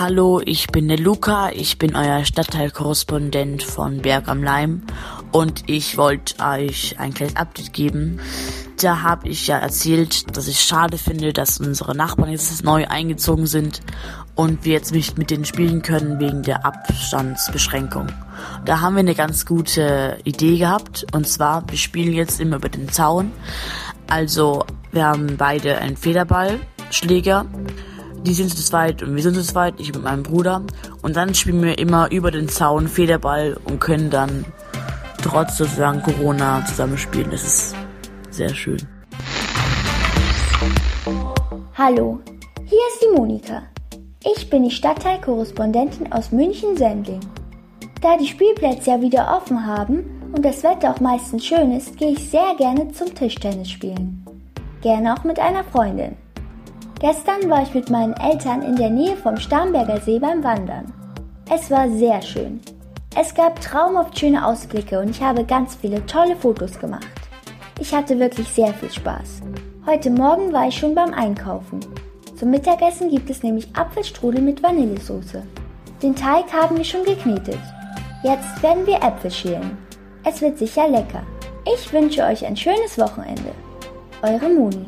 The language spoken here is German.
Hallo, ich bin der Luca, ich bin euer Stadtteilkorrespondent von Berg am Leim und ich wollte euch ein kleines Update geben. Da habe ich ja erzählt, dass ich schade finde, dass unsere Nachbarn jetzt neu eingezogen sind und wir jetzt nicht mit denen spielen können wegen der Abstandsbeschränkung. Da haben wir eine ganz gute Idee gehabt und zwar, wir spielen jetzt immer über den Zaun. Also, wir haben beide einen Federballschläger die sind zu zweit und wir sind zu zweit, ich mit meinem Bruder. Und dann spielen wir immer über den Zaun Federball und können dann trotz sozusagen Corona zusammenspielen. Das ist sehr schön. Hallo, hier ist die Monika. Ich bin die Stadtteilkorrespondentin aus München-Sendling. Da die Spielplätze ja wieder offen haben und das Wetter auch meistens schön ist, gehe ich sehr gerne zum Tischtennis spielen. Gerne auch mit einer Freundin. Gestern war ich mit meinen Eltern in der Nähe vom Starnberger See beim Wandern. Es war sehr schön. Es gab traumhaft schöne Ausblicke und ich habe ganz viele tolle Fotos gemacht. Ich hatte wirklich sehr viel Spaß. Heute Morgen war ich schon beim Einkaufen. Zum Mittagessen gibt es nämlich Apfelstrudel mit Vanillesoße. Den Teig haben wir schon geknetet. Jetzt werden wir Äpfel schälen. Es wird sicher lecker. Ich wünsche euch ein schönes Wochenende. Eure Moni.